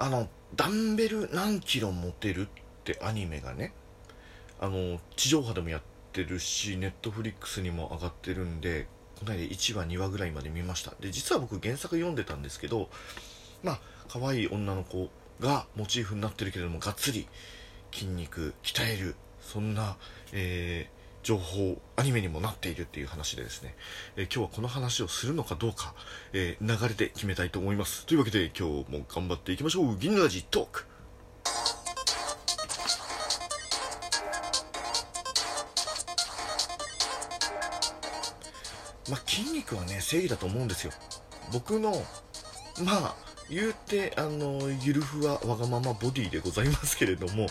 あのダンベル何キロ持てるってアニメがね。あの地上波でもやってるしネットフリックスにも上がってるんでこの間1話2話ぐらいまで見ました。で実は僕原作読んでたんですけどまあ可愛い女の子がモチーフになってるけれどもがっつり筋肉鍛えるそんな、えー情報アニメにもなっているっていう話でですね、えー今日はこの話をするのかどうか、えー流れで決めたいと思います。というわけで今日も頑張っていきましょう。銀ラジトーク。まあ筋肉はね正義だと思うんですよ。僕のまあ言うてあのゆるふわわがままボディでございますけれども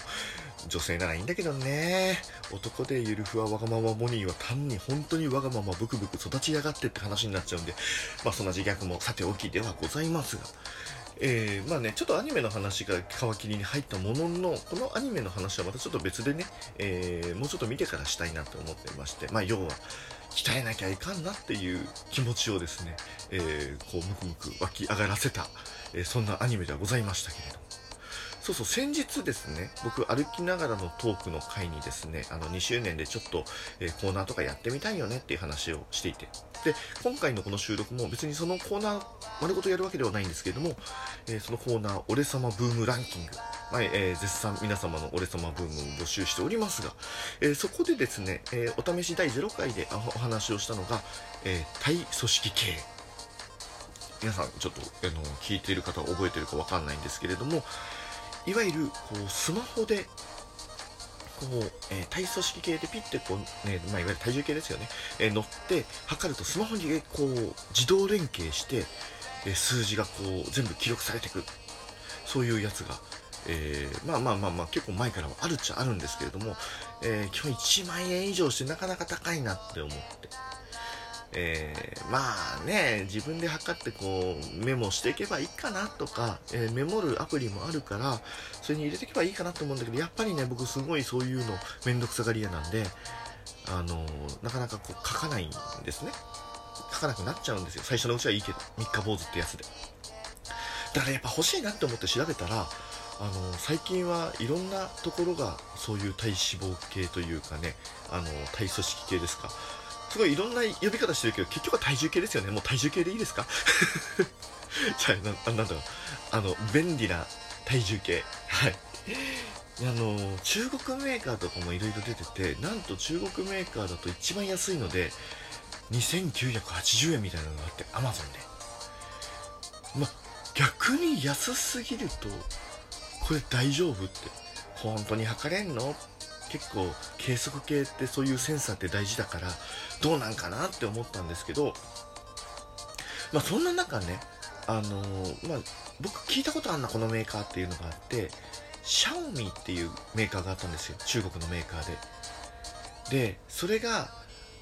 女性ならいいんだけどね男でゆるふわわがままボディは単に本当にわがままブクブク育ちやがってって話になっちゃうんでまあそんな自虐もさておきではございますがえーまあね、ちょっとアニメの話が皮切りに入ったものの、このアニメの話はまたちょっと別でね、えーもうちょっと見てからしたいなと思ってまして、まあ要は、鍛えなきゃいかんなっていう気持ちをですね、えーこう、むくむく湧き上がらせた、えそんなアニメではございましたけれども。そうそう、先日ですね、僕歩きながらのトークの回にですね、あの2周年でちょっと、えーコーナーとかやってみたいよねっていう話をしていて、で、今回のこの収録も別にそのコーナー丸ごとやるわけではないんですけれども、えーそのコーナー、俺様ブームランキング、はい、えー絶賛皆様の俺様ブームを募集しておりますが、えーそこでですね、えーお試し第0回でお話をしたのが、えー対組織系。皆さんちょっとあの聞いている方覚えてるかわかんないんですけれどもいわゆるこうスマホでこう、えー体組織系でピッてこう、ねまあ、いわゆる体重計ですよね、えー乗って測るとスマホにこう自動連携して、えー数字がこう全部記録されていくそういうやつが、えーまあまあまあまあ結構前からはあるっちゃあるんですけれども、えー基本1万円以上してなかなか高いなって思って。えーまあね自分で測ってこうメモしていけばいいかなとか、えーメモるアプリもあるからそれに入れていけばいいかなと思うんだけどやっぱりね僕すごいそういうのめんどくさがり屋なんであのーなかなかこう書かないんですね。書かなくなっちゃうんですよ。最初のうちはいいけど三日坊主ってやつで。だからやっぱ欲しいなって思って調べたらあの最近はいろんなところがそういう体脂肪系というかねあの体組織系ですか。すごいいろんな呼び方してるけど結局は体重計ですよね。もう体重計でいいですか？じゃあななんだろう。あの便利な体重計。はい。あの中国メーカーとかもいろいろ出ててなんと中国メーカーだと一番安いので2980円みたいなのがあってアマゾンで。ま逆に安すぎるとこれ大丈夫って。本当に測れんの？結構計測系ってそういうセンサーって大事だからどうなんかなって思ったんですけどまあそんな中ねあのーまあ僕聞いたことあるなこのメーカーっていうのがあってシャオミっていうメーカーがあったんですよ。中国のメーカーで。でそれが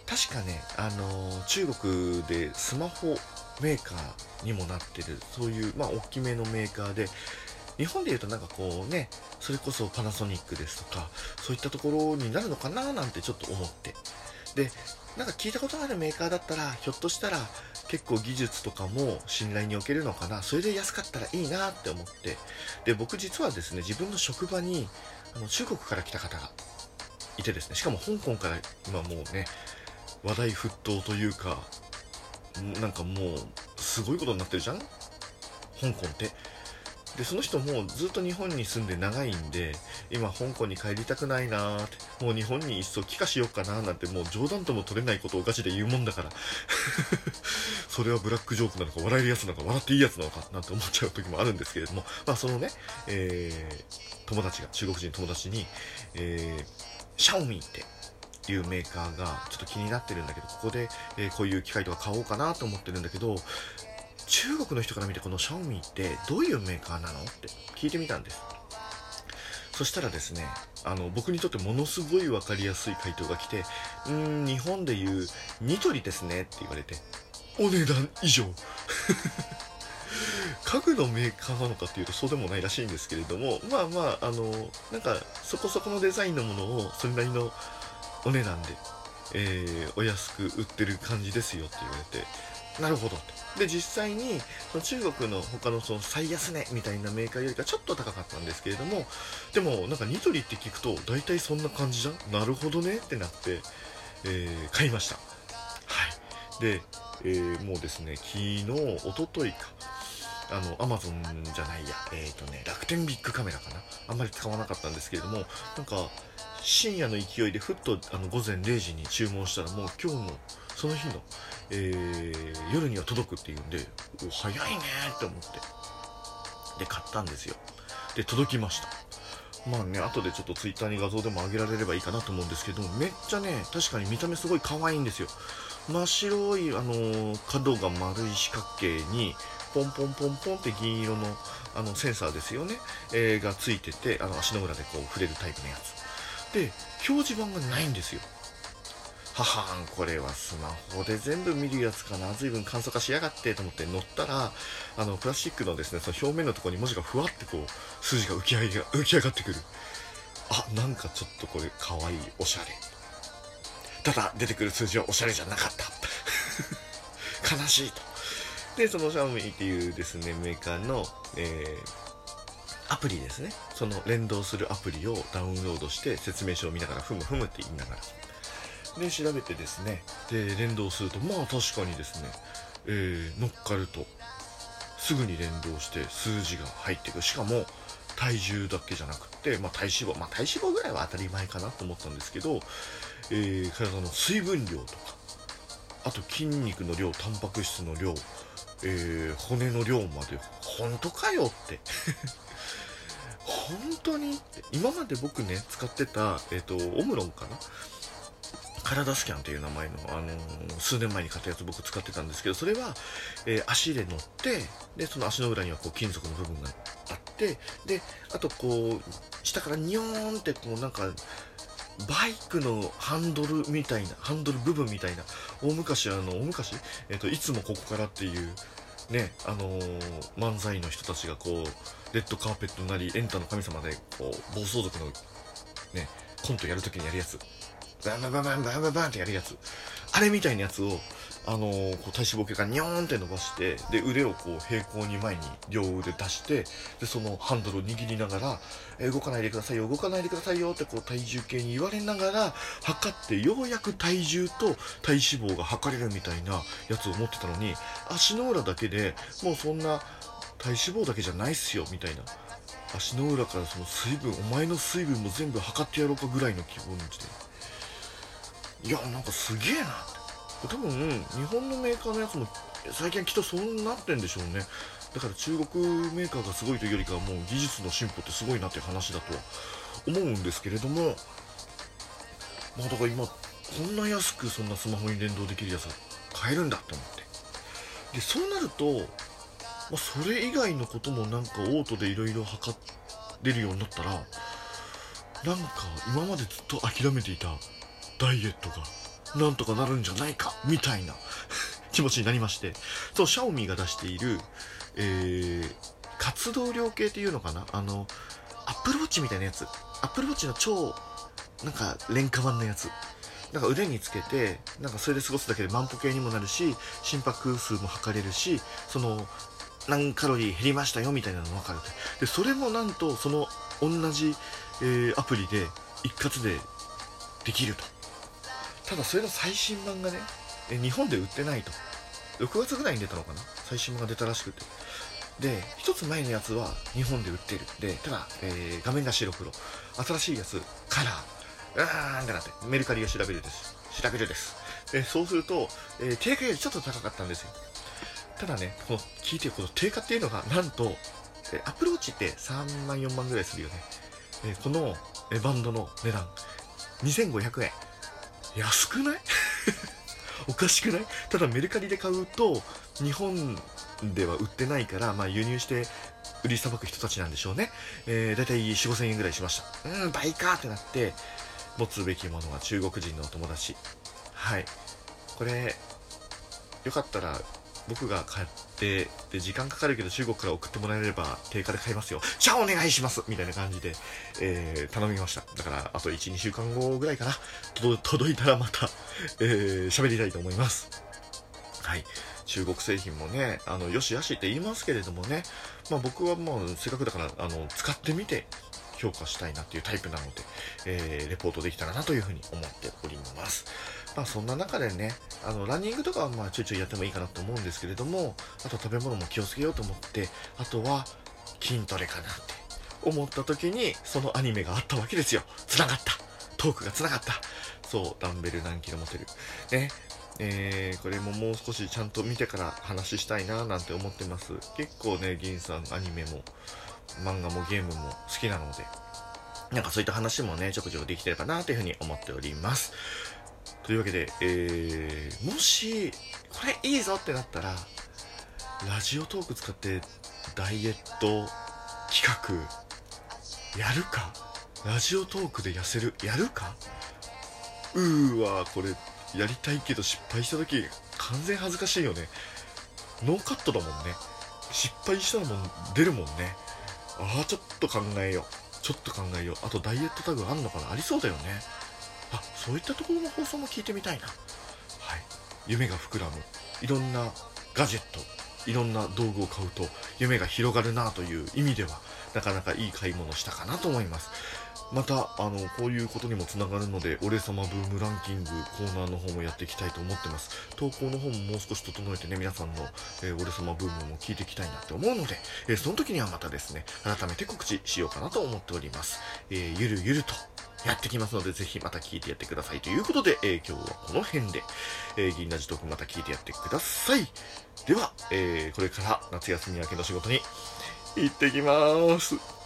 確かねあのー中国でスマホメーカーにもなってるそういうまあ大きめのメーカーで日本でいうとなんかこうねそれこそパナソニックですとかそういったところになるのかななんてちょっと思って。でなんか聞いたことあるメーカーだったらひょっとしたら結構技術とかも信頼におけるのかな。それで安かったらいいなって思って。で僕実はですね自分の職場にあの中国から来た方がいてですね。しかも香港から今もうね話題沸騰というかなんかもうすごいことになってるじゃん？香港って。でその人もずっと日本に住んで長いんで今香港に帰りたくないなーってもう日本にいっそ帰化しようかななんてもう冗談とも取れないことをガチで言うもんだから。それはブラックジョークなのか笑えるやつなのか笑っていいやつなのかなんて思っちゃう時もあるんですけれども。まあそのね、えー友達が中国人友達に、えーシャオミっていうメーカーがちょっと気になってるんだけどここで、えーこういう機械とか買おうかなと思ってるんだけど中国の人から見てこのシャオミってどういうメーカーなのって聞いてみたんです。そしたらですねあの僕にとってものすごい分かりやすい回答が来てうん日本でいうニトリですねって言われてお値段以上。家具のメーカーなのかっていうとそうでもないらしいんですけれどもまあまああのなんかそこそこのデザインのものをそれなりのお値段で、えーお安く売ってる感じですよって言われてなるほど。で実際にその中国の他のその最安値みたいなメーカーよりかちょっと高かったんですけれどもでもなんかニトリって聞くと大体そんな感じじゃん？なるほどね？ってなって、えー、買いました。はい。で、えー、もうですね昨日おとといか。あの、アマゾンじゃないや、えっ、ー、とね、楽天ビッグカメラかな？あんまり使わなかったんですけれども、なんか、深夜の勢いでふっとあの午前0時に注文したらもう今日のその日の、えー、夜には届くっていうんでお早いねって思って。で買ったんですよ。で届きました。まあね後でちょっと twitter に画像でも上げられればいいかなと思うんですけどもめっちゃね確かに見た目すごい可愛いんですよ。真っ白い、あのー、角が丸い四角形にポンポンポンポンって銀色のあのセンサーですよね、えー、がついててあの足の裏でこう触れるタイプのやつ。で表示板がないんですよ。ははんこれはスマホで全部見るやつかな。随分簡素化しやがってと思って乗ったらあのプラスチックのですねその表面のところに文字がふわってこう数字が浮き上が浮き上がってくる。あなんかちょっとこれかわいいおしゃれ。ただ出てくる数字はおしゃれじゃなかった。悲しいと。でそのシャオミっていうですねメーカーの、えー、アプリですね。その連動するアプリをダウンロードして説明書を見ながらふむふむって言いながら。で調べてですね。で連動するとまあ確かにですね、えー、乗っかると。すぐに連動して数字が入ってくる。しかも体重だけじゃなくて、まあ、体脂肪、まあ、体脂肪ぐらいは当たり前かなと思ったんですけど、えー、体の水分量とかあと筋肉の量タンパク質の量、えー、骨の量まで本当かよって。本当に今まで僕ね使ってた、えっ、ー、とオムロンかな体スキャンという名前の、あのー、数年前に買ったやつ僕使ってたんですけど、それは、えー、足で乗って、で、その足の裏にはこう金属の部分があって、で、あとこう、下からニョーンってこうなんか、バイクのハンドルみたいな、ハンドル部分みたいな、大昔、あの、大昔、えっ、と、いつもここからっていう、ね、あのー、漫才の人たちがこう、レッドカーペットなり、エンタの神様で、こう、暴走族の、ね、コントやるときにやるやつ。バンバンバンバンバンバンバンってやるやつ。あれみたいなやつを、あのー、こう体脂肪計からニョーンって伸ばして、で、腕をこう平行に前に両腕出して、で、そのハンドルを握りながら、えー、動かないでくださいよ、動かないでくださいよってこう体重計に言われながら、測ってようやく体重と体脂肪が測れるみたいなやつを持ってたのに、足の裏だけでもうそんな体脂肪だけじゃないっすよ、みたいな。足の裏からその水分、お前の水分も全部測ってやろうかぐらいの気分で。いやなんかすげえな。って多分日本のメーカーのやつも最近きっとそうなってんでしょうね。だから中国メーカーがすごいというよりかはもう技術の進歩ってすごいなっていう話だとは思うんですけれどもまあだから今こんな安くそんなスマホに連動できるやつが買えるんだって思って。でそうなると、まあ、それ以外のこともなんかオートでいろいろ測れるようになったらなんか今までずっと諦めていたダイエットがなんとかなるんじゃないかみたいな 気持ちになりましてそう、シャオミが出している、えー、活動量計っていうのかな？あの、アップルウォッチみたいなやつ。アップルウォッチの超、なんか、廉価版のやつ。なんか腕につけて、なんかそれで過ごすだけで万歩計にもなるし、心拍数も測れるし、その、何カロリー減りましたよみたいなのも分かるで、それもなんと、その同じ、えー、アプリで一括でできると。ただそれの最新版がね日本で売ってないと。6月ぐらいに出たのかな？最新版が出たらしくて。で1つ前のやつは日本で売ってる。でただ、えー、画面が白黒。新しいやつカラー。うーんってなって。メルカリが調べるです。調べるです。でそうすると、えー、定価よりちょっと高かったんですよ。ただねこの聞いてこの定価っていうのがなんと、え、アプローチって3万4万ぐらいするよね、えー、この、えー、バンドの値段。2500円。安くない？おかしくない？ただメルカリで買うと日本では売ってないから、まあ、輸入して売りさばく人たちなんでしょうね、えー、だいたい4 5千円ぐらいしました。うん倍かってなって持つべきものは中国人のお友達。はい。これよかったら僕が買ってで時間かかるけど中国から送ってもらえれば定価で買いますよ。じゃあお願いします。みたいな感じで、えー、頼みました。だからあと12週間後ぐらいかな。届いたらまた、えー、喋りたいと思います。はい。中国製品もねあのよしよしって言いますけれどもね、まあ、僕はもうせっかくだからあの使ってみて評価したいなっていうタイプなので、えー、レポートできたらなというふうに思っております。まあそんな中でね、あの、ランニングとかはまあちょいちょいやってもいいかなと思うんですけれども、あと食べ物も気をつけようと思って、あとは筋トレかなって思った時に、そのアニメがあったわけですよ。繋がった。トークが繋がった。そう、ダンベル何キロ持てる。ね。えー、これももう少しちゃんと見てから話したいななんて思ってます。結構ね、銀さんアニメも漫画もゲームも好きなので、なんかそういった話もね、ちょこちょこできてればなというふうに思っております。というわけで、えー、もし、これいいぞってなったら、ラジオトーク使ってダイエット企画、やるか？ラジオトークで痩せる、やるか？うーわ、これ、やりたいけど失敗した時、完全恥ずかしいよね。ノーカットだもんね。失敗したらもん出るもんね。ああ、ちょっと考えよう。ちょっと考えよう。あとダイエットタグあんのかな？ありそうだよね。あ、そういったところの放送も聞いてみたいな。はい。夢が膨らむ。いろんなガジェット、いろんな道具を買うと夢が広がるなという意味では、なかなかいい買い物したかなと思います。また、あの、こういうことにもつながるので、俺様ブームランキングコーナーの方もやっていきたいと思ってます。投稿の方ももう少し整えてね、皆さんの、えー、俺様ブームも聞いていきたいなって思うので、えー、その時にはまたですね、改めて告知しようかなと思っております。えー、ゆるゆるとやってきますので、ぜひまた聞いてやってください。ということで、えー、今日はこの辺で、えー、銀ラジトークまた聞いてやってください。では、えー、これから夏休み明けの仕事に行ってきます。